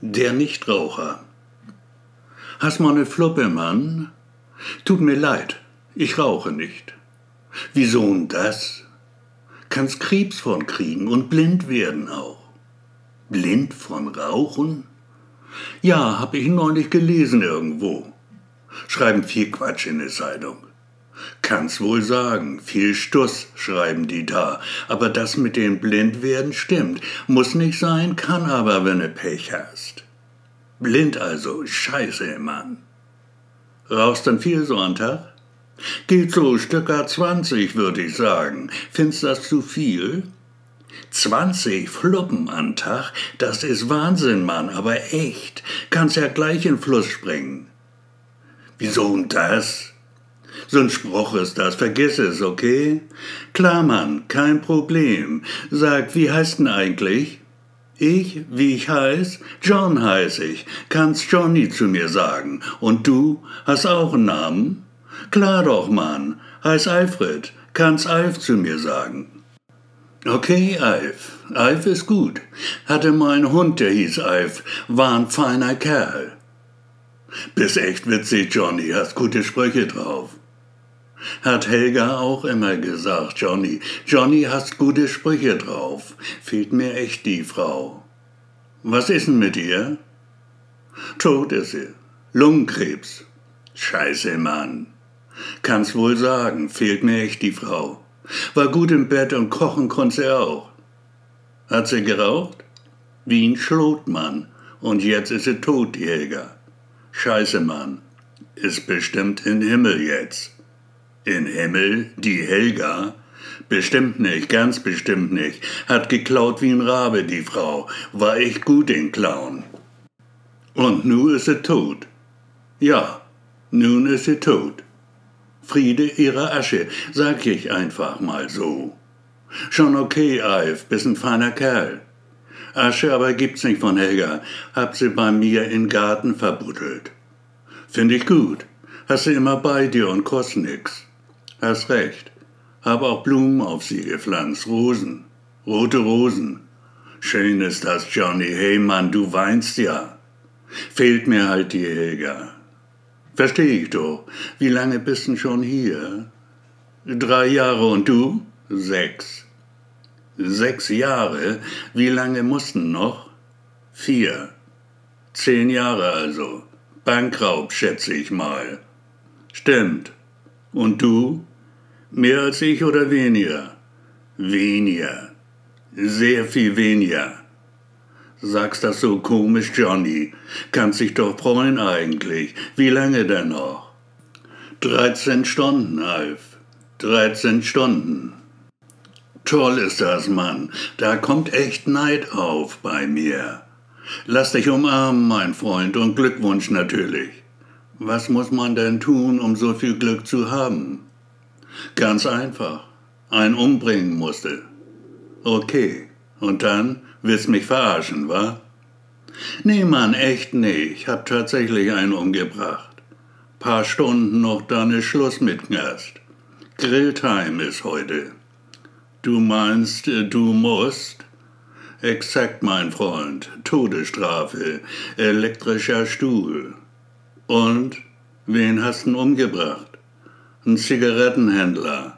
Der Nichtraucher. Hast mal ne Fluppe, Mann? Tut mir leid, ich rauche nicht. Wieso denn das? Kannst Krebs von kriegen und blind werden auch. Blind von Rauchen? Ja, hab ich neulich gelesen irgendwo. Schreiben viel Quatsch in der Zeitung. Kann's wohl sagen, viel Stuss schreiben die da, aber das mit dem Blindwerden stimmt. Muss nicht sein, kann aber, wenn du Pech hast. Blind also, scheiße, Mann. Rauchst dann viel so am Tag? Geht so Stücker 20, würde ich sagen. Findest das zu viel? 20 Fluppen am Tag, das ist Wahnsinn, Mann, aber echt. Kannst ja gleich in Fluss springen. Wieso und das? So ein Spruch ist das, vergiss es, okay? Klar, Mann, kein Problem. Sag, wie heißt denn eigentlich? Ich, wie ich heiß? John heiß ich. Kannst Johnny zu mir sagen. Und du hast auch einen Namen? Klar doch, Mann. Heiß Alfred. Kannst Alf zu mir sagen. Okay, Alf. Alf ist gut. Hatte mal einen Hund, der hieß Alf. War ein feiner Kerl. Bist echt witzig, Johnny. Hast gute Sprüche drauf. Hat Helga auch immer gesagt, Johnny. Johnny, hast gute Sprüche drauf. Fehlt mir echt die Frau. Was ist denn mit ihr? Tot ist sie. Lungenkrebs. Scheiße, Mann. Kann's wohl sagen, fehlt mir echt die Frau. War gut im Bett und kochen konnte sie auch. Hat sie geraucht? Wie ein Schlotmann. Und jetzt ist sie tot, Helga. Scheiße, Mann. Ist bestimmt in Himmel jetzt. In Himmel, die Helga? Bestimmt nicht, ganz bestimmt nicht. Hat geklaut wie ein Rabe, die Frau. War echt gut in Klauen. Und nu ist sie tot. Ja, nun ist sie tot. Friede ihrer Asche, sag ich einfach mal so. Schon okay, Alf, bist ein feiner Kerl. Asche aber gibt's nicht von Helga, hab sie bei mir in Garten verbuddelt. Find ich gut, hast sie immer bei dir und kostet nix. Hast recht. Hab auch Blumen auf sie gepflanzt, Rosen, rote Rosen. Schön ist das, Johnny. Hey Mann, du weinst ja. Fehlt mir halt die Helga. Versteh ich doch. Wie lange bist denn schon hier? Drei Jahre und du? Sechs. Sechs Jahre? Wie lange mussten noch? Vier. Zehn Jahre also. Bankraub, schätze ich mal. Stimmt. Und du? Mehr als ich oder weniger? Weniger. Sehr viel weniger. Sagst das so komisch, Johnny. Kannst dich doch freuen eigentlich. Wie lange denn noch? 13 Stunden, Alf. 13 Stunden. Toll ist das, Mann. Da kommt echt Neid auf bei mir. Lass dich umarmen, mein Freund, und Glückwunsch natürlich. Was muss man denn tun, um so viel Glück zu haben? Ganz einfach. Ein umbringen musste. Okay. Und dann willst mich verarschen, wa? Nee, Mann, echt nicht. Ich hab tatsächlich einen umgebracht. Paar Stunden noch, dann ist Schluss mit Knast. Grilltime ist heute. Du meinst, du musst? Exakt, mein Freund. Todesstrafe. Elektrischer Stuhl. Und? Wen hast du umgebracht? Ein Zigarettenhändler.